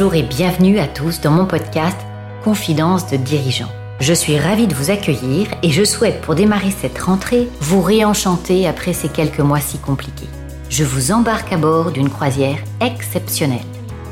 Bonjour et bienvenue à tous dans mon podcast Confidence de dirigeants. Je suis ravie de vous accueillir et je souhaite pour démarrer cette rentrée vous réenchanter après ces quelques mois si compliqués. Je vous embarque à bord d'une croisière exceptionnelle.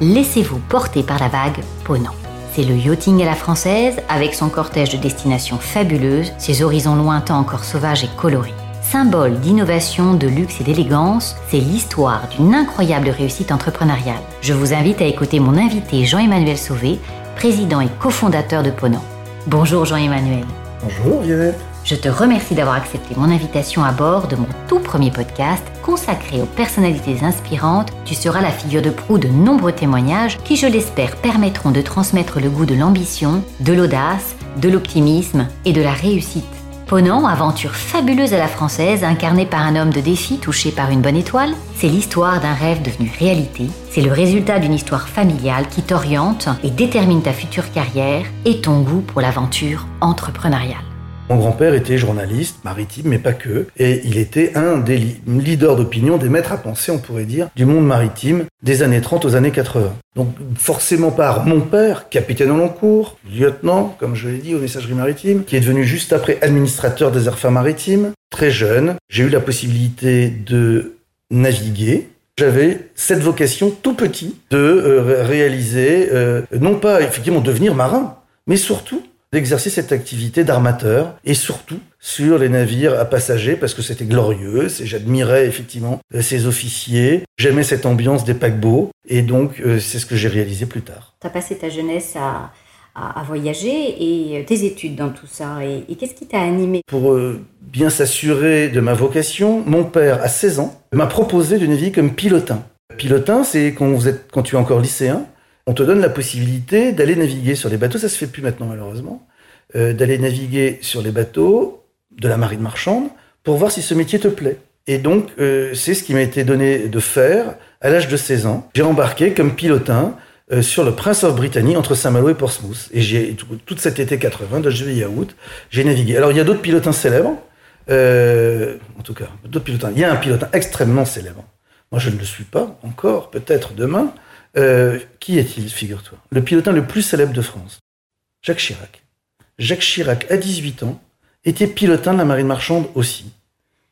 Laissez-vous porter par la vague Ponant. C'est le yachting à la française avec son cortège de destinations fabuleuses, ses horizons lointains encore sauvages et colorés. Symbole d'innovation, de luxe et d'élégance, c'est l'histoire d'une incroyable réussite entrepreneuriale. Je vous invite à écouter mon invité Jean-Emmanuel Sauvé, président et cofondateur de Ponant. Bonjour Jean-Emmanuel. Bonjour Violette. Je te remercie d'avoir accepté mon invitation à bord de mon tout premier podcast consacré aux personnalités inspirantes. Tu seras la figure de proue de nombreux témoignages qui, je l'espère, permettront de transmettre le goût de l'ambition, de l'audace, de l'optimisme et de la réussite. Ponant, aventure fabuleuse à la française, incarnée par un homme de défi touché par une bonne étoile, c'est l'histoire d'un rêve devenu réalité. C'est le résultat d'une histoire familiale qui t'oriente et détermine ta future carrière et ton goût pour l'aventure entrepreneuriale. Mon grand-père était journaliste maritime, mais pas que, et il était un des leaders d'opinion, des maîtres à penser, on pourrait dire, du monde maritime des années 30 aux années 80. Donc forcément par mon père, capitaine au long cours, lieutenant, comme je l'ai dit, aux messageries maritimes, qui est devenu juste après administrateur des affaires maritimes, très jeune, j'ai eu la possibilité de naviguer, j'avais cette vocation tout petit de euh, réaliser, euh, non pas effectivement devenir marin, mais surtout d'exercer cette activité d'armateur et surtout sur les navires à passagers parce que c'était glorieux et j'admirais effectivement euh, ces officiers. J'aimais cette ambiance des paquebots et donc euh, c'est ce que j'ai réalisé plus tard. Tu as passé ta jeunesse à, à, voyager et euh, tes études dans tout ça et, qu'est-ce qui t'a animé? Pour bien s'assurer de ma vocation, mon père à 16 ans m'a proposé de naviguer comme pilotin. Pilotin, c'est quand, vous êtes, quand tu es encore lycéen, on te donne la possibilité d'aller naviguer sur les bateaux, ça se fait plus maintenant malheureusement, euh, d'aller naviguer sur les bateaux de la marine marchande pour voir si ce métier te plaît. Et donc, euh, c'est ce qui m'a été donné de faire à l'âge de 16 ans. J'ai embarqué comme pilotin euh, sur le Prince of Brittany entre Saint-Malo et Portsmouth. Et j'ai tout, tout, cet été 80, de juillet à août, j'ai navigué. Alors, il y a d'autres pilotins célèbres. en tout cas, d'autres pilotins. Il y a un pilotin extrêmement célèbre. Moi, je ne le suis pas encore, peut-être demain. Euh, qui est-il, figure-toi? Le pilotin le plus célèbre de France. Jacques Chirac. Jacques Chirac, à 18 ans, était pilotin de la marine marchande aussi.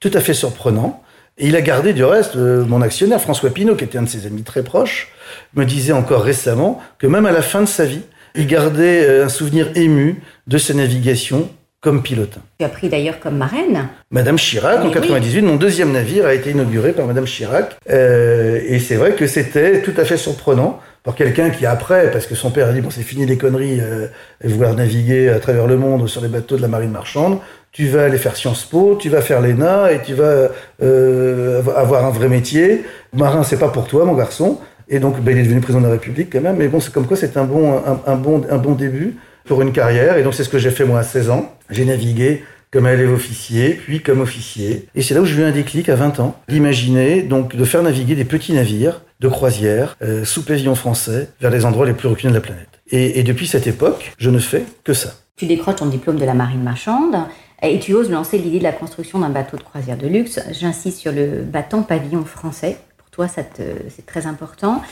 Tout à fait surprenant. Et il a gardé du reste, euh, mon actionnaire François Pinault, qui était un de ses amis très proches, me disait encore récemment que même à la fin de sa vie, il gardait euh, un souvenir ému de ses navigations comme pilote. Tu as pris d'ailleurs comme marraine Madame Chirac, en 98, mon deuxième navire a été inauguré par Madame Chirac. Euh, et c'est vrai que c'était tout à fait surprenant pour quelqu'un qui après, parce que son père a dit bon c'est fini les conneries, euh, vouloir naviguer à travers le monde sur les bateaux de la marine marchande, tu vas aller faire Sciences Po, tu vas faire l'ENA et tu vas euh, avoir un vrai métier. Marin c'est pas pour toi mon garçon. Et donc ben, il est devenu président de la République quand même. Mais bon c'est comme quoi c'est un bon un, bon un bon début pour une carrière. Et donc, c'est ce que j'ai fait moi à 16 ans. J'ai navigué comme élève officier, puis comme officier. Et c'est là où j'ai eu un déclic à 20 ans, d'imaginer donc de faire naviguer des petits navires de croisière euh, sous pavillon français vers les endroits les plus reculés de la planète. Et, depuis cette époque, je ne fais que ça. Tu décroches ton diplôme de la marine marchande et tu oses lancer l'idée de la construction d'un bateau de croisière de luxe. J'insiste sur le bâton pavillon français. Pour toi, c'est très important.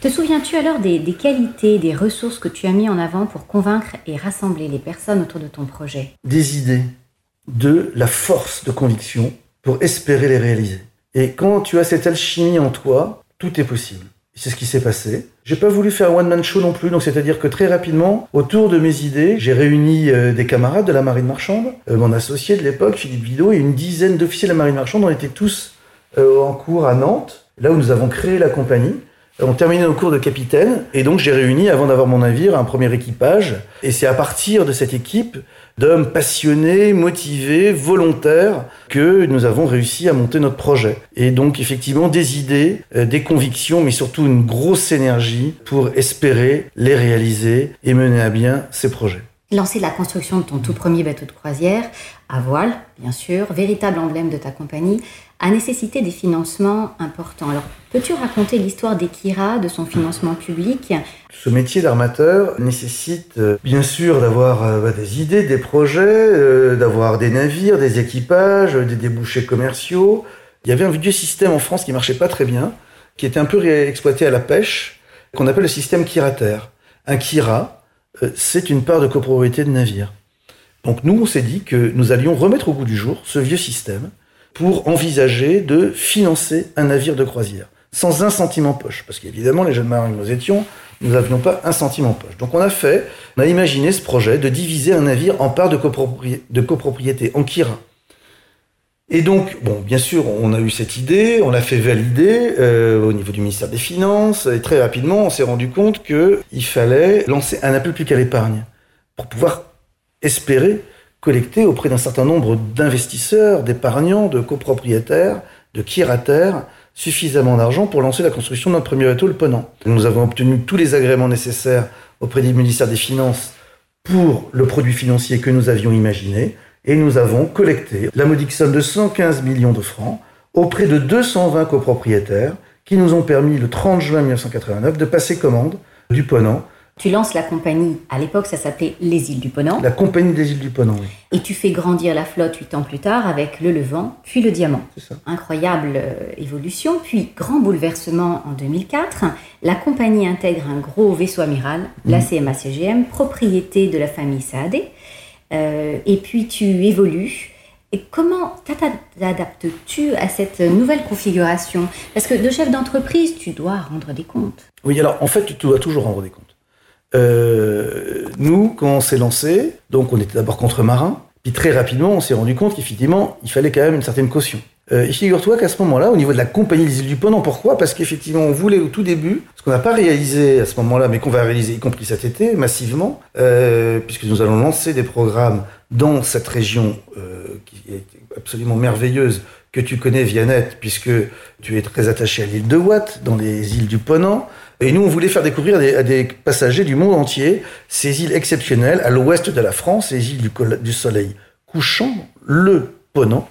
Te souviens-tu alors des, qualités, des ressources que tu as mis en avant pour convaincre et rassembler les personnes autour de ton projet? Des idées, de la force de conviction pour espérer les réaliser. Et quand tu as cette alchimie en toi, tout est possible. C'est ce qui s'est passé. J'ai pas voulu faire un one-man show non plus, donc c'est-à-dire que très rapidement, autour de mes idées, j'ai réuni euh, des camarades de la marine marchande, euh, mon associé de l'époque, Philippe Vidot, et une dizaine d'officiers de la marine marchande. On était tous euh, en cours à Nantes, là où nous avons créé la compagnie ont terminé nos cours de capitaine et donc j'ai réuni avant d'avoir mon navire un premier équipage et c'est à partir de cette équipe d'hommes passionnés, motivés, volontaires que nous avons réussi à monter notre projet. Et donc effectivement des idées, euh, des convictions mais surtout une grosse énergie pour espérer les réaliser et mener à bien ces projets. Lancer la construction de ton tout premier bateau de croisière, à voile, bien sûr, véritable emblème de ta compagnie, a nécessité des financements importants. Alors, peux-tu raconter l'histoire d'Ekira, de son financement public? Ce métier d'armateur nécessite euh, bien sûr d'avoir euh, bah, des idées, des projets, euh, d'avoir des navires, des équipages, des débouchés commerciaux. Il y avait un vieux système en France qui marchait pas très bien, qui était un peu exploité à la pêche, qu'on appelle le système Kirater. Un Kira, c'est une part de copropriété de navire. Donc nous, on s'est dit que nous allions remettre au goût du jour ce vieux système pour envisager de financer un navire de croisière, sans un centime en poche. Parce qu'évidemment, les jeunes marins que nous étions, nous n'avions pas un centime en poche. Donc on a fait, on a imaginé ce projet de diviser un navire en parts de, copropriété, en Kira. Et donc, bien sûr, on a eu cette idée, on l'a fait valider euh, au niveau du ministère des Finances, et très rapidement, on s'est rendu compte qu'il fallait lancer un appel plus qu'à l'épargne pour pouvoir espérer collecter auprès d'un certain nombre d'investisseurs, d'épargnants, de copropriétaires, de kirataires, suffisamment d'argent pour lancer la construction d'un premier bateau, le Ponant. Nous avons obtenu tous les agréments nécessaires auprès du ministère des Finances pour le produit financier que nous avions imaginé, et nous avons collecté la modique somme de 115 millions de francs auprès de 220 copropriétaires qui nous ont permis le 30 juin 1989 de passer commande du Ponant tu lances la compagnie, à l'époque ça s'appelait Les Îles du Ponant. La compagnie des Îles du Ponant, oui. Et tu fais grandir la flotte huit ans plus tard avec le Levant, puis le Diamant. C'est ça. Incroyable euh, évolution, puis grand bouleversement en 2004. La compagnie intègre un gros vaisseau amiral, la mhm. CMA-CGM, propriété de la famille Saadé. Euh, et puis tu évolues. Et comment t'adaptes-tu à cette nouvelle configuration? Parce que de chef d'entreprise, tu dois rendre des comptes. Oui, alors en fait, tu dois toujours rendre des comptes. Euh, nous, quand on s'est lancé, donc on était d'abord contre-marins, puis très rapidement, on s'est rendu compte qu'effectivement, il fallait quand même une certaine caution. Euh, et figure-toi qu'à ce moment-là, au niveau de la compagnie des îles du Ponant, pourquoi? Parce qu'effectivement, on voulait au tout début, ce qu'on n'a pas réalisé à ce moment-là, mais qu'on va réaliser, y compris cet été, massivement, euh, puisque nous allons lancer des programmes dans cette région euh, qui est absolument merveilleuse, que tu connais, Viannette, puisque tu es très attaché à l'île de Watt, dans les îles du Ponant. Et nous, on voulait faire découvrir à des, passagers du monde entier ces îles exceptionnelles à l'ouest de la France, ces îles du, soleil couchant, le Ponant.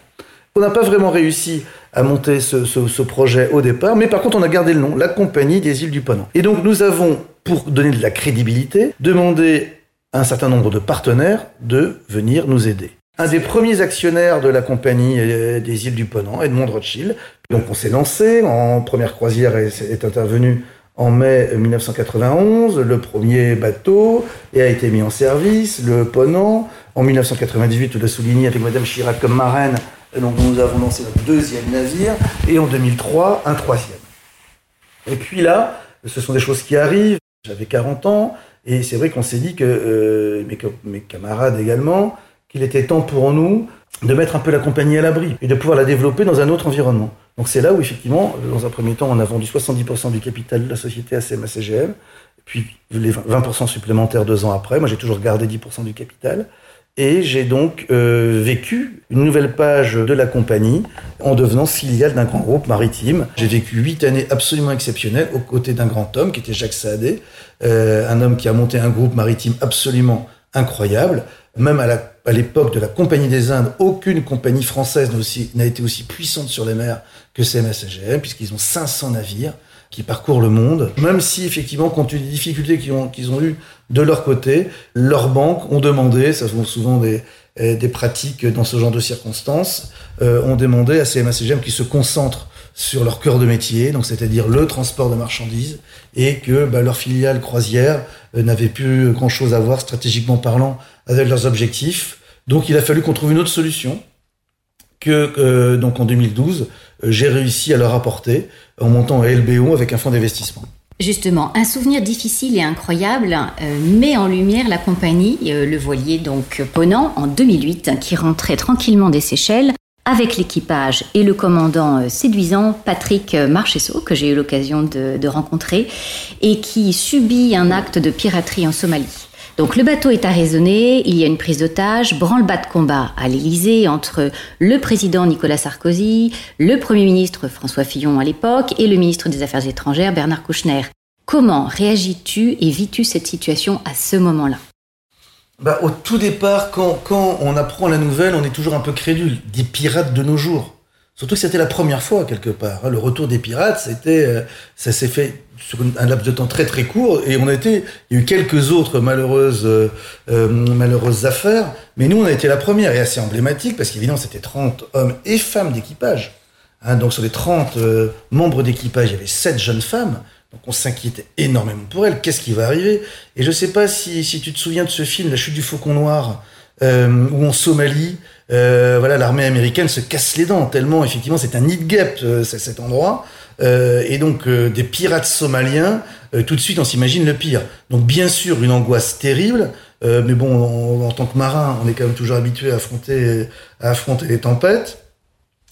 On n'a pas vraiment réussi à monter ce, projet au départ, mais par contre, on a gardé le nom, la Compagnie des îles du Ponant. Et donc, nous avons, pour donner de la crédibilité, demandé à un certain nombre de partenaires de venir nous aider. Un des premiers actionnaires de la Compagnie euh, des îles du Ponant, Edmond Rothschild. Donc, on s'est lancé en première croisière est intervenu en mai 1991, le premier bateau a été mis en service, le Ponant. En 1998, je le souligné avec Madame Chirac comme marraine, donc nous avons lancé notre deuxième navire, et en 2003, un troisième. Et puis là, ce sont des choses qui arrivent. J'avais 40 ans, et c'est vrai qu'on s'est dit que, euh, mes, camarades également, qu'il était temps pour nous de mettre un peu la compagnie à l'abri et de pouvoir la développer dans un autre environnement. Donc c'est là où effectivement, dans un premier temps, on a vendu 70% du capital de la société à CMA-CGM, puis les 20% supplémentaires deux ans après. Moi j'ai toujours gardé 10% du capital. Et j'ai donc euh, vécu une nouvelle page de la compagnie en devenant filiale d'un grand groupe maritime. J'ai vécu huit années absolument exceptionnelles aux côtés d'un grand homme qui était Jacques Saadé, euh, un homme qui a monté un groupe maritime absolument incroyable. Même à l'époque de la Compagnie des Indes, aucune compagnie française n'a été aussi puissante sur les mers que CMA-CGM, puisqu'ils ont 500 navires qui parcourent le monde. Même si, effectivement, compte tenu des difficultés qu'ils ont, qu'ils ont eues de leur côté, leurs banques ont demandé, ça sont souvent des, eh, des pratiques dans ce genre de circonstances, euh, ont demandé à CMA-CGM qu'ils se concentrent sur leur cœur de métier, donc c'est-à-dire le transport de marchandises, et que bah, leur filiale croisière euh, n'avait plus grand-chose à voir stratégiquement parlant avec leurs objectifs. Donc il a fallu qu'on trouve une autre solution que euh, donc en 2012 euh, j'ai réussi à leur apporter en montant un LBO avec un fonds d'investissement. Justement, un souvenir difficile et incroyable met en lumière la compagnie, le voilier donc Ponant, en 2008, qui rentrait tranquillement des Seychelles avec l'équipage et le commandant euh, séduisant Patrick Marchesso, que j'ai eu l'occasion de, rencontrer, et qui subit un acte de piraterie en Somalie. Donc le bateau est arraisonné, il y a une prise d'otage, branle-bas de combat à l'Élysée entre le président Nicolas Sarkozy, le Premier ministre François Fillon à l'époque et le ministre des Affaires étrangères Bernard Kouchner. Comment réagis-tu et vis-tu cette situation à ce moment-là? Bah, Au tout départ, quand, quand on apprend la nouvelle, on est toujours un peu crédule. Des pirates de nos jours. Surtout que c'était la première fois, quelque part. Hein. Le retour des pirates, c'était, euh, ça s'est fait sur un laps de temps très très court et on a été, il y a eu quelques autres malheureuses, euh, euh, affaires, mais nous on a été la première et assez emblématique parce qu'évidemment c'était 30 hommes et femmes d'équipage. Hein, donc sur les 30 membres d'équipage, il y avait 7 jeunes femmes Donc on s'inquiétait énormément pour elle. Qu'est-ce qui va arriver? Et je sais pas si, si tu te souviens de ce film, La chute du faucon noir, où en Somalie, euh, voilà, l'armée américaine se casse les dents tellement effectivement c'est un nid guêpe euh, cet endroit. Euh, et donc euh, des pirates somaliens, euh, tout de suite on s'imagine le pire. Donc bien sûr une angoisse terrible, mais bon en, tant que marin on est quand même toujours habitué à affronter, à affronter les tempêtes.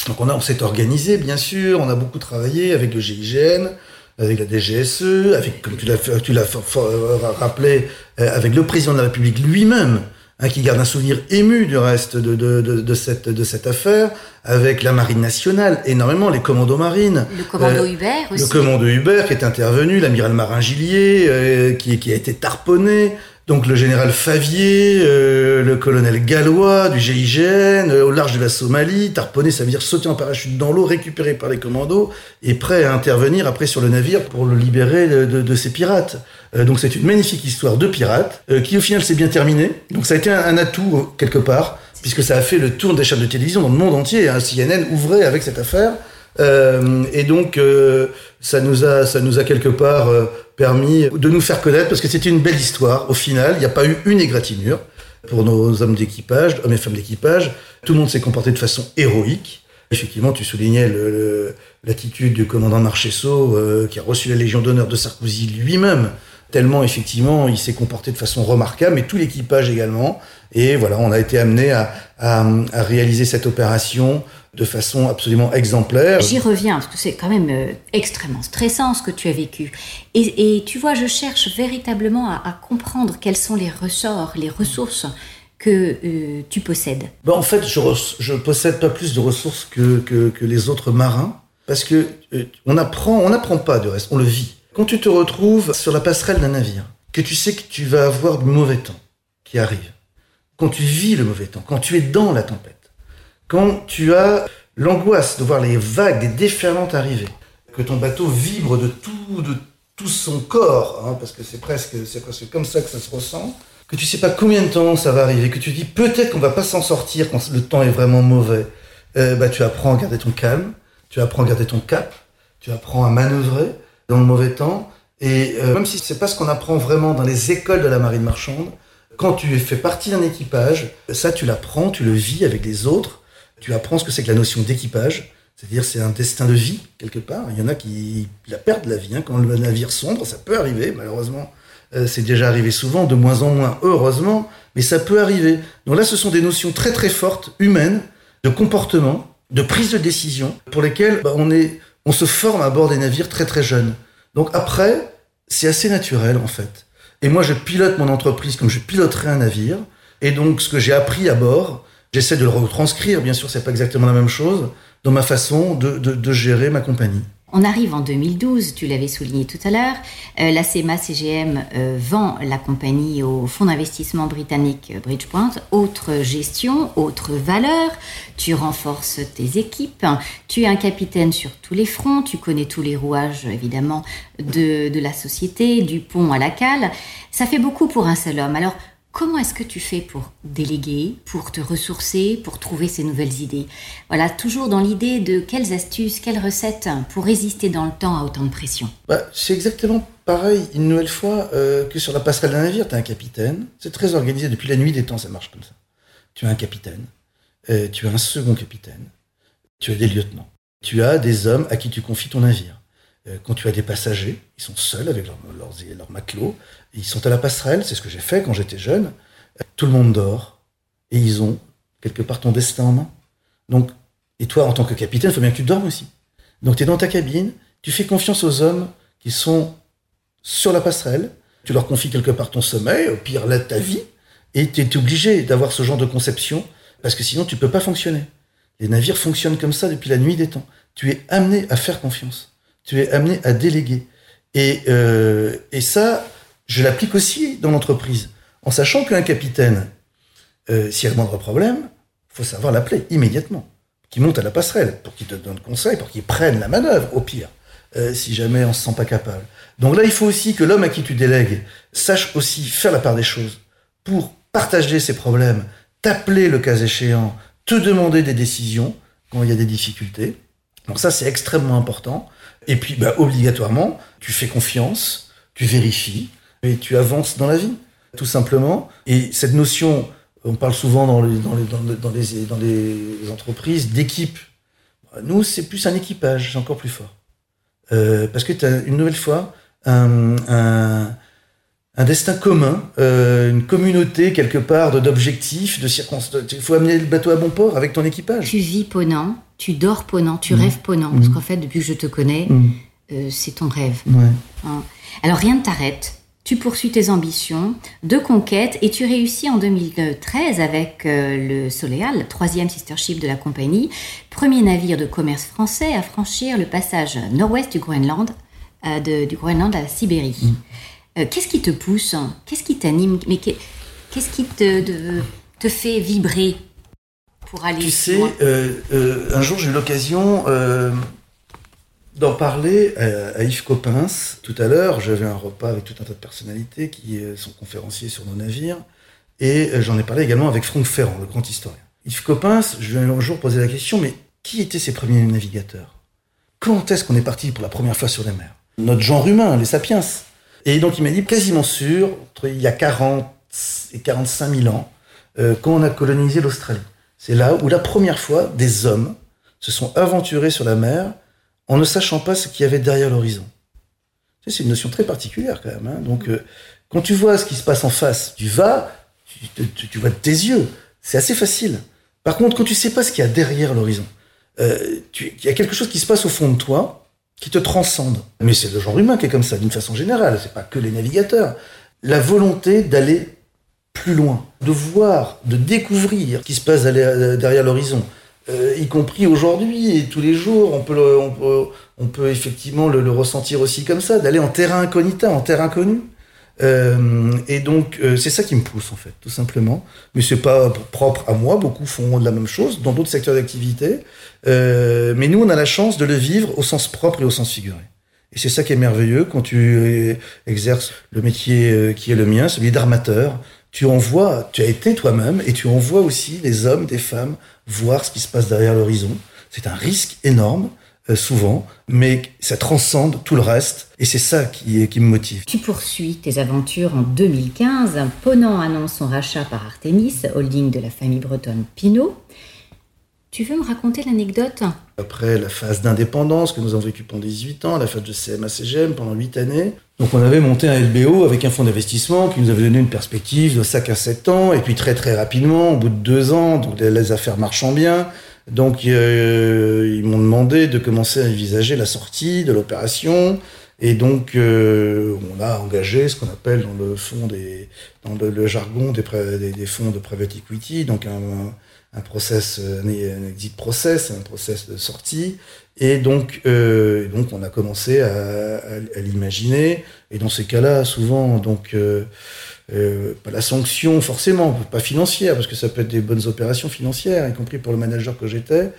Donc on, a, on s'est organisé bien sûr, on a beaucoup travaillé avec le GIGN, avec la DGSE, avec comme tu l'as tu l'as rappelé, avec le président de la République lui-même hein, qui garde un souvenir ému du reste de, de, de, de, cette, de cette affaire, avec la Marine nationale, énormément, les commandos marines. Le commando euh, Hubert aussi. Le commando Hubert qui est intervenu, l'amiral Marin Gillier, euh, qui, qui a été tarponné, donc le général Favier, euh, le colonel Gallois du GIGN, euh, au large de la Somalie, tarponné, ça veut dire sauter en parachute dans l'eau, récupéré par les commandos, et prêt à intervenir après sur le navire pour le libérer de, de, ces pirates. Euh, donc c'est une magnifique histoire de pirates, qui au final s'est bien terminée. Donc ça a été un, atout quelque part, puisque ça a fait le tour des chaînes de télévision dans le monde entier. Hein. CNN ouvrait avec cette affaire. Et donc, ça nous a, ça nous a quelque part permis de nous faire connaître parce que c'était une belle histoire. Au final, il n'y a pas eu une égratignure pour nos hommes d'équipage, hommes et femmes d'équipage. Tout le monde s'est comporté de façon héroïque. Effectivement, tu soulignais l'attitude du commandant Marchesso euh, qui a reçu la Légion d'honneur de Sarkozy lui-même tellement effectivement il s'est comporté de façon remarquable, mais tout l'équipage également. Et voilà, on a été amené à, à, à, réaliser cette opération de façon absolument exemplaire. J'y reviens, parce que c'est quand même euh, extrêmement stressant ce que tu as vécu. Et, et tu vois, je cherche véritablement à, à, comprendre quels sont les ressorts, les ressources que euh, tu possèdes. Ben, en fait, je, je possède pas plus de ressources que, que, que les autres marins, parce que euh, on apprend, on n'apprend pas de reste, on le vit. Quand tu te retrouves sur la passerelle d'un navire, que tu sais que tu vas avoir du mauvais temps qui arrive, quand tu vis le mauvais temps, quand tu es dans la tempête, quand tu as l'angoisse de voir les vagues, des déferlantes arriver, que ton bateau vibre de tout, de tout son corps, hein, parce que c'est presque, c'est presque comme ça que ça se ressent, que tu sais pas combien de temps ça va arriver, que tu dis peut-être qu'on va pas s'en sortir quand le temps est vraiment mauvais, euh, bah tu apprends à garder ton calme, tu apprends à garder ton cap, tu apprends à manœuvrer dans le mauvais temps, et euh, même si c'est pas ce qu'on apprend vraiment dans les écoles de la marine marchande, quand tu fais partie d'un équipage, ça tu l'apprends, tu le vis avec les autres, tu apprends ce que c'est que la notion d'équipage, c'est-à-dire c'est un destin de vie quelque part. Il y en a qui la perdent la vie hein. quand le navire sombre, ça peut arriver malheureusement. Euh, c'est déjà arrivé souvent, de moins en moins heureusement, mais ça peut arriver. Donc là, ce sont des notions très très fortes, humaines, de comportement, de prise de décision, pour lesquelles bah, on est, on se forme à bord des navires très très jeunes. Donc après, c'est assez naturel en fait. Et moi, je pilote mon entreprise comme je piloterais un navire. Et donc, ce que j'ai appris à bord, j'essaie de le retranscrire. Bien sûr, c'est pas exactement la même chose dans ma façon de, de, de gérer ma compagnie. On arrive en 2012, tu l'avais souligné tout à l'heure. Euh, la CEMA CGM euh, vend la compagnie au fonds d'investissement britannique Bridgepoint. Autre gestion, autre valeur. Tu renforces tes équipes. Tu es un capitaine sur tous les fronts. Tu connais tous les rouages, évidemment, de, de la société, du pont à la cale. Ça fait beaucoup pour un seul homme. Alors, Comment est-ce que tu fais pour déléguer, pour te ressourcer, pour trouver ces nouvelles idées? Voilà, toujours dans l'idée de quelles astuces, quelles recettes pour résister dans le temps à autant de pression. Bah, c'est exactement pareil, une nouvelle fois, euh, que sur la passerelle d'un navire, tu as un capitaine. C'est très organisé, depuis la nuit des temps, ça marche comme ça. Tu as un capitaine, euh, tu as un second capitaine, tu as des lieutenants, tu as des hommes à qui tu confies ton navire. Euh, quand tu as des passagers, ils sont seuls avec leurs leur, leur matelots, ils sont à la passerelle, c'est ce que j'ai fait quand j'étais jeune. Tout le monde dort et ils ont quelque part ton destin en main. Donc, et toi, en tant que capitaine, il faut bien que tu dormes aussi. Donc, tu es dans ta cabine, tu fais confiance aux hommes qui sont sur la passerelle, tu leur confies quelque part ton sommeil, au pire, là, ta vie, et tu es obligé d'avoir ce genre de conception, parce que sinon, tu peux pas fonctionner. Les navires fonctionnent comme ça depuis la nuit des temps. Tu es amené à faire confiance. Tu es amené à déléguer. Et, euh, et ça, je l'applique aussi dans l'entreprise, en sachant qu'un capitaine, euh, s'il y a le moindre problème, faut savoir l'appeler immédiatement, qu'il monte à la passerelle pour qu'il te donne conseil, pour qu'il prenne la manœuvre, au pire, euh, si jamais on se sent pas capable. Donc là, il faut aussi que l'homme à qui tu délègues sache aussi faire la part des choses pour partager ses problèmes, t'appeler le cas échéant, te demander des décisions quand il y a des difficultés. Donc ça, c'est extrêmement important. Et puis, bah, obligatoirement, tu fais confiance, tu vérifies et tu avances dans la vie, tout simplement. Et cette notion, on parle souvent dans les, dans les, dans les, dans les entreprises d'équipe. Nous, c'est plus un équipage, c'est encore plus fort. Euh, parce que tu as une nouvelle fois un, un, un destin commun, euh, une communauté quelque part d'objectifs, de circonstances. Il faut amener le bateau à bon port avec ton équipage. Tu vis Ponant, tu dors Ponant, tu mmh. rêves Ponant. Parce mmh. qu'en fait, depuis que je te connais, mmh. euh, c'est ton rêve. Ouais. Hein. Alors rien ne t'arrête. Tu poursuis tes ambitions de conquête et tu réussis en 2013 avec euh, le Soleal, troisième sister ship de la compagnie, premier navire de commerce français à franchir le passage nord-ouest du Groenland, euh, de, du Groenland à la Sibérie. Euh, qu'est-ce qui te pousse Qu'est-ce qui t'anime Mais qu'est-ce qui te, te, te, fait vibrer pour aller Tu sais, un jour j'ai eu l'occasion d'en parler à, Yves Coppens. Tout à l'heure, j'avais un repas avec tout un tas de personnalités qui euh, sont conférenciers sur nos navires. Et euh, j'en ai parlé également avec Franck Ferrand, le grand historien. Yves Coppens, je lui ai un jour posé la question, mais qui étaient ces premiers navigateurs? Quand est-ce qu'on est parti pour la première fois sur les mers Notre genre humain, les sapiens. Et donc il m'a dit, quasiment sûr, il y a 40 et 45 000 ans, euh, quand on a colonisé l'Australie. C'est là où la première fois, des hommes se sont aventurés sur la mer en ne sachant pas ce qu'il y avait derrière l'horizon. C'est une notion très particulière quand même. Hein. Donc, euh, quand tu vois ce qui se passe en face, tu vas, tu, vois de tes yeux. C'est assez facile. Par contre, quand tu sais pas ce qu'il y a derrière l'horizon, euh, il y a quelque chose qui se passe au fond de toi qui te transcende. Mais c'est le genre humain qui est comme ça, d'une façon générale. C'est pas que les navigateurs. La volonté d'aller plus loin, de voir, de découvrir ce qui se passe derrière l'horizon. Euh, y compris aujourd'hui et tous les jours, on peut, effectivement le, ressentir aussi comme ça, d'aller en terrain incognita, en terre inconnue. Euh, et donc euh, c'est ça qui me pousse en fait, tout simplement. Mais c'est pas propre à moi. Beaucoup font de la même chose dans d'autres secteurs d'activité. mais nous, on a la chance de le vivre au sens propre et au sens figuré. Et c'est ça qui est merveilleux quand tu exerces le métier qui est le mien, celui d'armateur. Tu en vois, tu as été toi-même, et tu en vois aussi des hommes, des femmes voir ce qui se passe derrière l'horizon. C'est un risque énorme, euh, souvent, mais ça transcende tout le reste, et c'est ça qui, qui me motive. Tu poursuis tes aventures en 2015. Ponant annonce son rachat par Artemis, holding de la famille bretonne Pinot. Tu veux me raconter l'anecdote? Après la phase d'indépendance que nous avons vécue pendant 18 ans, la phase de CMA-CGM pendant 8 années, donc on avait monté un LBO avec un fonds d'investissement qui nous avait donné une perspective de 5 à 7 ans, et puis très très rapidement, au bout de 2 ans, donc les affaires marchant bien, donc euh, ils m'ont demandé de commencer à envisager la sortie de l'opération, et donc euh, on a engagé ce qu'on appelle dans le fond des, jargon des, des, des, fonds de private equity, donc un, un process, un exit process, un process de sortie, et donc, euh, on a commencé à, l'imaginer. Et dans ces cas-là, souvent, donc euh, euh, pas la sanction forcément, pas financière, parce que ça peut être des bonnes opérations financières, y compris pour le manager que j'étais,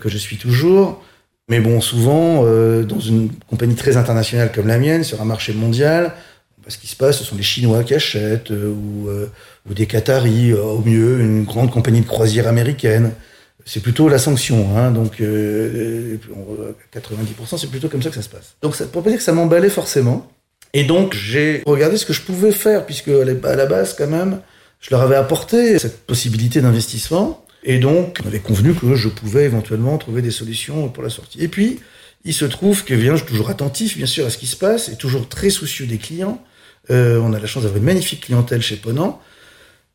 que je suis toujours. Mais bon, souvent, dans une compagnie très internationale comme la mienne, sur un marché mondial, ce qui se passe, ce sont les Chinois qui achètent, ou, ou des Qataris, au mieux, une grande compagnie de croisière américaine c'est plutôt la sanction. Hein, donc, euh, 90%, c'est plutôt comme ça que ça se passe. Donc, ça, pour pas dire que ça m'emballait forcément. Et donc, j'ai regardé ce que je pouvais faire, puisque à la base, quand même, je leur avais apporté cette possibilité d'investissement. Et donc, on avait convenu que je pouvais éventuellement trouver des solutions pour la sortie. Et puis, il se trouve que bien, je suis toujours attentif, bien sûr, à ce qui se passe, et toujours très soucieux des clients. Euh, on a la chance d'avoir une magnifique clientèle chez Ponant.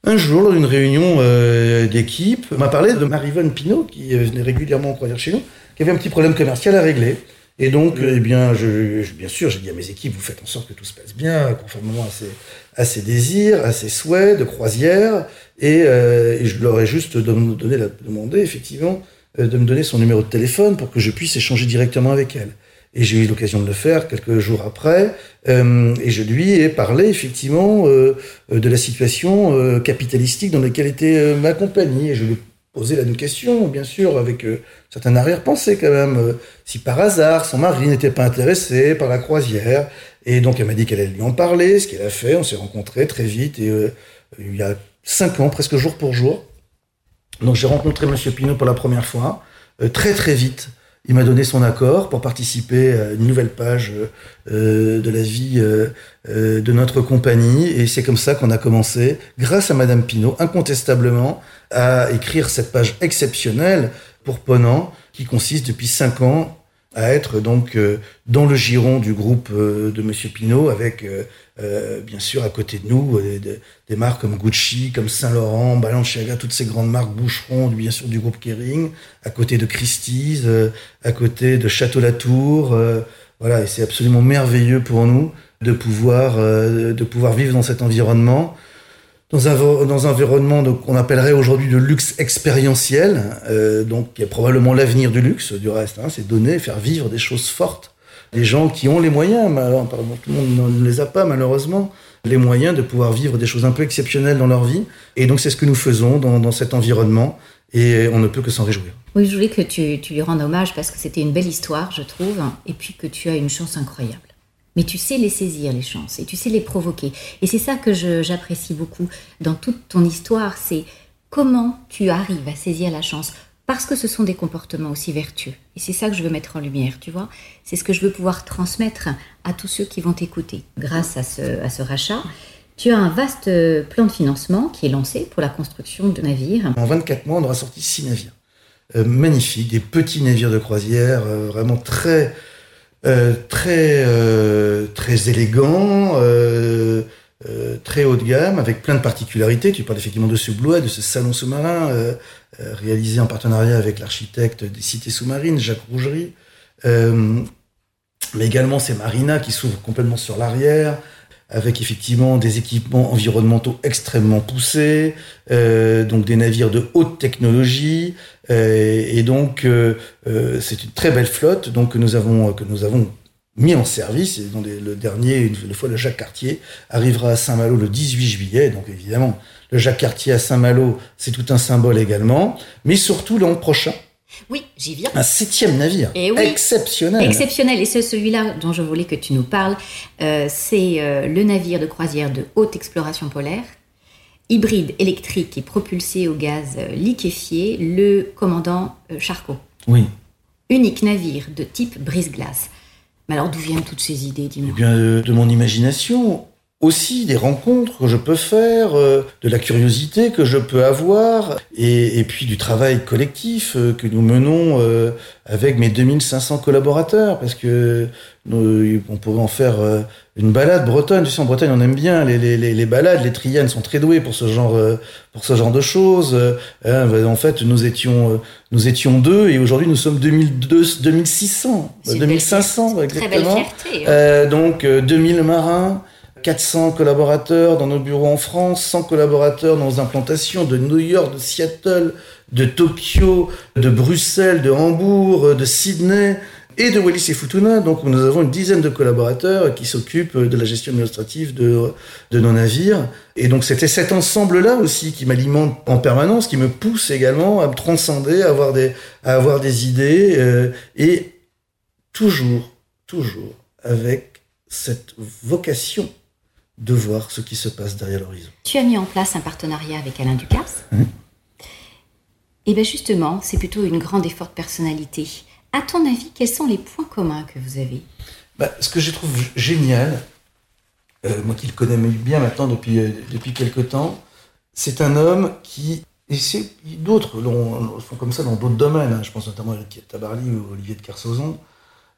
Un jour, lors d'une réunion euh, d'équipe, on m'a parlé de Marivonne Pinault, qui euh, venait régulièrement en croisière chez nous, qui avait un petit problème commercial à régler. Et donc, eh bien, je, bien sûr, j'ai dit à mes équipes, vous faites en sorte que tout se passe bien, conformément à ses, à ses désirs, à ses souhaits de croisière. Et, euh, et je leur ai juste donné demandé, effectivement, euh, de me donner son numéro de téléphone pour que je puisse échanger directement avec elle. Et j'ai eu l'occasion de le faire quelques jours après. Euh, et je lui ai parlé effectivement euh, de la situation euh, capitalistique dans laquelle était euh, ma compagnie. Et je lui ai posé la question, bien sûr, avec certaines arrière-pensée quand même. si par hasard son mari n'était pas intéressé par la croisière. Et donc elle m'a dit qu'elle allait lui en parler, ce qu'elle a fait. On s'est rencontrés très vite. Et il y a cinq ans, presque jour pour jour. Donc j'ai rencontré Monsieur Pinot pour la première fois, très très vite. Il m'a donné son accord pour participer à une nouvelle page euh, de la vie euh, euh, de notre compagnie. Et c'est comme ça qu'on a commencé, grâce à Madame Pinault, incontestablement, à écrire cette page exceptionnelle pour Ponant, qui consiste depuis cinq ans à être donc euh, dans le giron du groupe euh, de Monsieur Pinault, avec euh, bien sûr à côté de nous des, des, marques comme Gucci, comme Saint Laurent, Balenciaga, toutes ces grandes marques Boucheron, bien sûr du groupe Kering, à côté de Christie's, à côté de Château Latour. voilà, et c'est absolument merveilleux pour nous de pouvoir de pouvoir vivre dans cet environnement dans un, dans un environnement qu'on appellerait aujourd'hui de luxe expérientiel, euh, donc qui est probablement l'avenir du luxe du reste, hein, c'est donner, faire vivre des choses fortes. Des gens qui ont les moyens, alors, tout le monde ne les a pas malheureusement, les moyens de pouvoir vivre des choses un peu exceptionnelles dans leur vie. Et donc c'est ce que nous faisons dans, dans cet environnement et on ne peut que s'en réjouir. Oui, je voulais que tu, tu lui rendes hommage parce que c'était une belle histoire, je trouve, et puis que tu as une chance incroyable mais tu sais les saisir, les chances, et tu sais les provoquer. Et c'est ça que j'apprécie beaucoup dans toute ton histoire, c'est comment tu arrives à saisir la chance, parce que ce sont des comportements aussi vertueux. Et c'est ça que je veux mettre en lumière, tu vois. C'est ce que je veux pouvoir transmettre à tous ceux qui vont t'écouter. Grâce à ce, rachat, tu as un vaste plan de financement qui est lancé pour la construction de navires. En 24 mois, on aura sorti 6 navires. Euh, magnifiques, des petits navires de croisière, euh, vraiment très euh, très euh, très élégant, euh, très haut de gamme, avec plein de particularités. Tu parles effectivement de ce Blouet, de ce salon sous-marin réalisé en partenariat avec l'architecte des cités sous-marines, Jacques Rougerie. mais également ces marinas qui s'ouvrent complètement sur l'arrière, avec effectivement des équipements environnementaux extrêmement poussés, euh, donc des navires de haute technologie, euh, et donc euh, euh, c'est une très belle flotte donc que nous avons que nous avons mis en service. Le dernier, une fois le Jacques Cartier, arrivera à Saint-Malo le 18 juillet. Donc évidemment, le Jacques Cartier à Saint-Malo, c'est tout un symbole également. Mais surtout l'an prochain, oui, j'y viens. Un septième navire. Et eh Exceptionnel. Exceptionnel. Et c'est celui-là dont je voulais que tu nous parles. Euh, c'est euh, le navire de croisière de haute exploration polaire, hybride électrique et propulsé au gaz euh, liquéfié, le commandant Charcot. Oui. Unique navire de type brise-glace. Mais alors d'où viennent toutes ces idées, dis-moi? Eh bien, de mon imagination aussi des rencontres que je peux faire, euh, de la curiosité que je peux avoir, et, et puis du travail collectif euh, que nous menons euh, avec mes 2500 collaborateurs, parce que nous, on pourrait en faire une balade bretonne. Tu sais, en Bretagne, on aime bien les, les, les, balades. Les trianes sont très doués pour ce genre, pour ce genre de choses. Hein, en fait, nous étions, nous étions deux, et aujourd'hui, nous sommes 2200, 2600, 2500 exactement. Très belle fierté, hein. donc 2000 marins. 400 collaborateurs dans nos bureaux en France, 100 collaborateurs dans nos implantations de New York, de Seattle, de Tokyo, de Bruxelles, de Hambourg, de Sydney et de Wallis et Futuna. Donc nous avons une dizaine de collaborateurs qui s'occupent de la gestion administrative de, de nos navires. Et donc c'était cet ensemble-là aussi qui m'alimente en permanence, qui me pousse également à me transcender, à avoir des, à avoir des idées euh, et toujours, toujours avec cette vocation de voir ce qui se passe derrière l'horizon. Tu as mis en place un partenariat avec Alain Ducasse. Mmh. Et bien justement, c'est plutôt une grande et forte personnalité. À ton avis, quels sont les points communs que vous avez? Bah, Ce que je trouve génial, euh, moi qui le connais bien maintenant depuis, euh, depuis quelques temps, c'est un homme qui, et c'est d'autres font comme ça dans d'autres domaines, hein. je pense notamment à Tabarly ou Olivier de Kersauzon,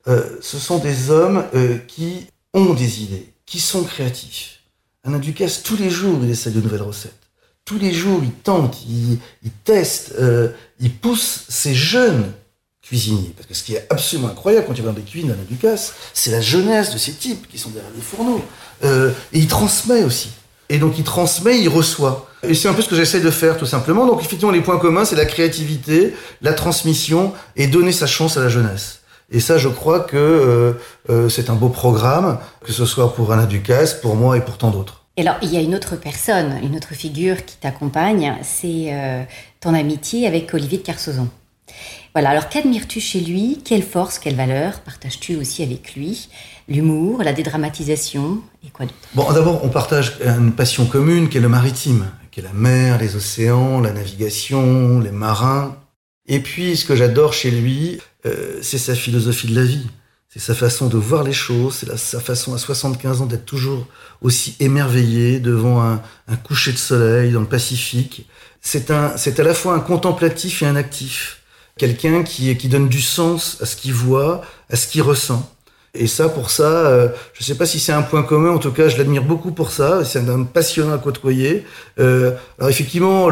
euh, ce sont des hommes qui ont des idées, qui sont créatifs. Alain Ducasse, tous les jours, il essaie de nouvelles recettes. Tous les jours, il tente, il, teste, euh, il pousse ces jeunes cuisiniers. Parce que ce qui est absolument incroyable quand tu vas dans des cuisines d'Alain Ducasse, c'est la jeunesse de ces types qui sont derrière les fourneaux. Euh, et il transmet aussi. Et donc il transmet, il reçoit. Et c'est un peu ce que j'essaie de faire tout simplement. Donc effectivement, les points communs, c'est la créativité, la transmission et donner sa chance à la jeunesse. Et ça, je crois que euh, euh, c'est un beau programme, que ce soit pour Alain Ducasse, pour moi et pour tant d'autres. Et alors, il y a une autre personne, une autre figure qui t'accompagne, c'est euh, ton amitié avec Olivier de Carsozon. Voilà, alors qu'admires-tu chez lui? Quelle force, quelle valeur partages-tu aussi avec lui? L'humour, la dédramatisation et quoi d'autre? Bon, d'abord, on partage une passion commune qui est le maritime, qui est la mer, les océans, la navigation, les marins. Et puis, ce que j'adore chez lui, euh, c'est sa philosophie de la vie. C'est sa façon de voir les choses, c'est sa façon à 75 ans d'être toujours aussi émerveillé devant un, un coucher de soleil dans le Pacifique. C'est un, c'est à la fois un contemplatif et un actif. Quelqu'un qui, qui donne du sens à ce qu'il voit, à ce qu'il ressent. Et ça, pour ça, euh, je ne sais pas si c'est un point commun. En tout cas, je l'admire beaucoup pour ça. C'est un homme passionnant à côtoyer. Euh, alors effectivement,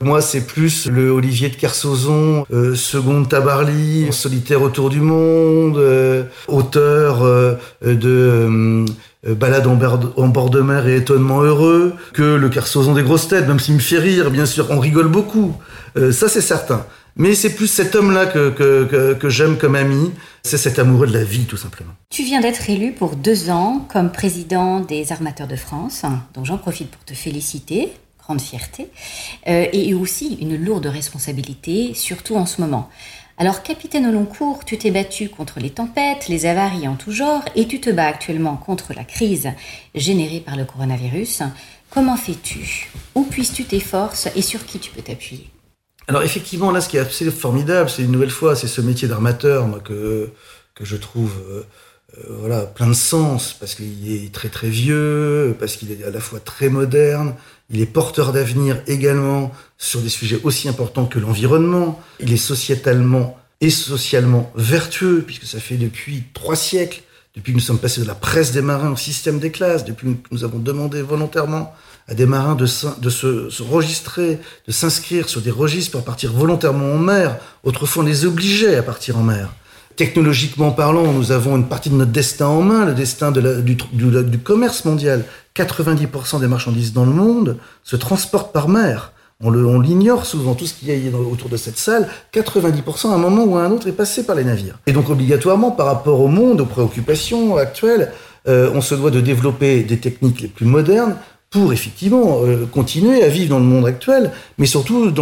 moi, c'est plus le Olivier de Kersauzon, euh, seconde Tabarly, solitaire autour du monde, euh, auteur euh, de Balade en, en, bord de mer et étonnement heureux, que le Kersauzon des grosses têtes, même s'il me fait rire, bien sûr, on rigole beaucoup. ça, c'est certain. Mais c'est plus cet homme-là que, j'aime comme ami. C'est cet amoureux de la vie, tout simplement. Tu viens d'être élu pour deux ans comme président des Armateurs de France. Donc j'en profite pour te féliciter. Grande fierté. Euh, et aussi une lourde responsabilité, surtout en ce moment. Alors, capitaine au long cours, tu t'es battu contre les tempêtes, les avaries en tout genre, et tu te bats actuellement contre la crise générée par le coronavirus. Comment fais-tu? Où puisses-tu tes forces et sur qui tu peux t'appuyer? Alors effectivement, là, ce qui est assez formidable, c'est une nouvelle fois, c'est ce métier d'armateur moi, que, que je trouve euh, euh, voilà, plein de sens, parce qu'il est très très vieux, parce qu'il est à la fois très moderne, il est porteur d'avenir également sur des sujets aussi importants que l'environnement, il est sociétalement et socialement vertueux, puisque ça fait depuis trois siècles, depuis que nous sommes passés de la presse des marins au système des classes, depuis que nous avons demandé volontairement à des marins de, de se, se, registrer, de s'inscrire sur des registres pour partir volontairement en mer. Autrefois, on les obligeait à partir en mer. Technologiquement parlant, nous avons une partie de notre destin en main, le destin de la, du, du, du, commerce mondial. 90% des marchandises dans le monde se transportent par mer. On l'ignore souvent, tout ce qu'il y a autour de cette salle, 90% à un moment ou à un autre est passé par les navires. Et donc obligatoirement, par rapport au monde, aux préoccupations actuelles, euh, on se doit de développer des techniques les plus modernes pour effectivement euh, continuer à vivre dans le monde actuel, mais surtout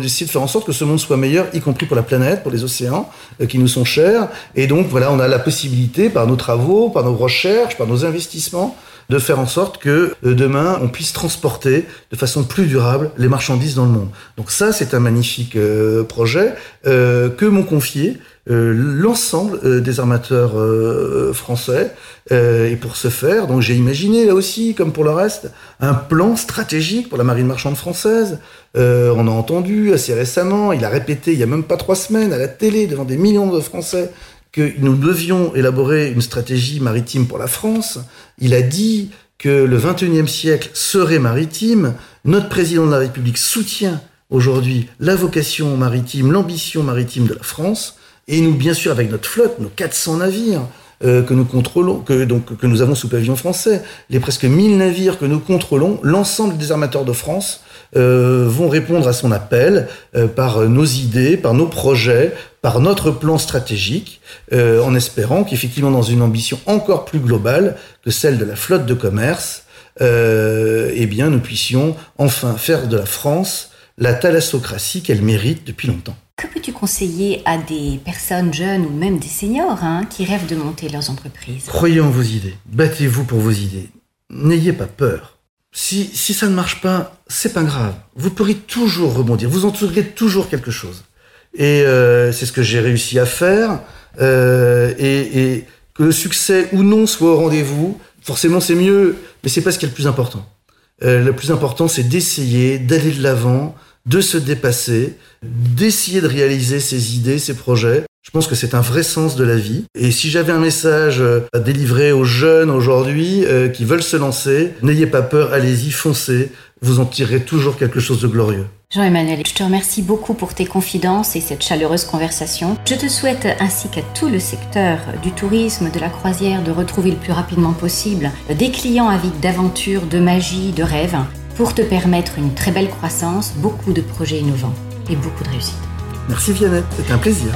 d'essayer de faire en sorte que ce monde soit meilleur, y compris pour la planète, pour les océans euh, qui nous sont chers. Et donc voilà, on a la possibilité, par nos travaux, par nos recherches, par nos investissements, de faire en sorte que euh, demain on puisse transporter de façon plus durable les marchandises dans le monde. Donc ça, c'est un magnifique euh, projet euh, que m'ont confié l'ensemble euh, des armateurs euh, français. et pour ce faire, donc j'ai imaginé là aussi, comme pour le reste, un plan stratégique pour la marine marchande française. on a entendu assez récemment, il a répété il y a même pas trois semaines à la télé devant des millions de Français que nous devions élaborer une stratégie maritime pour la France. Il a dit que le 21e siècle serait maritime. Notre président de la République soutient aujourd'hui la vocation maritime, l'ambition maritime de la France. Et nous, bien sûr, avec notre flotte, nos 400 navires euh, que nous contrôlons, que, donc, que nous avons sous pavillon français, les presque 1000 navires que nous contrôlons, l'ensemble des armateurs de France euh, vont répondre à son appel euh, par nos idées, par nos projets, par notre plan stratégique, en espérant qu'effectivement, dans une ambition encore plus globale que celle de la flotte de commerce, eh bien, nous puissions enfin faire de la France la thalassocratie qu'elle mérite depuis longtemps. Que peux-tu conseiller à des personnes jeunes ou même des seniors hein, qui rêvent de monter leurs entreprises? Croyez en vos idées, battez-vous pour vos idées, n'ayez pas peur. Si, si ça ne marche pas, c'est pas grave. Vous pourrez toujours rebondir, vous en toujours quelque chose. Et euh, c'est ce que j'ai réussi à faire. Euh, et, et, que le succès ou non soit au rendez-vous, forcément c'est mieux, mais c'est pas ce qui est le plus important. Euh, le plus important, c'est d'essayer, d'aller de l'avant, de se dépasser, d'essayer de réaliser ses idées, ses projets. Je pense que c'est un vrai sens de la vie. Et si j'avais un message à délivrer aux jeunes aujourd'hui euh, qui veulent se lancer, n'ayez pas peur, allez-y, foncez. Vous en tirerez toujours quelque chose de glorieux. Jean-Emmanuel, je te remercie beaucoup pour tes confidences et cette chaleureuse conversation. Je te souhaite ainsi qu'à tout le secteur du tourisme, de la croisière, de retrouver le plus rapidement possible des clients avides d'aventure, de magie, de rêves, pour te permettre une très belle croissance, beaucoup de projets innovants et beaucoup de réussite. Merci Viannette, c'était un plaisir.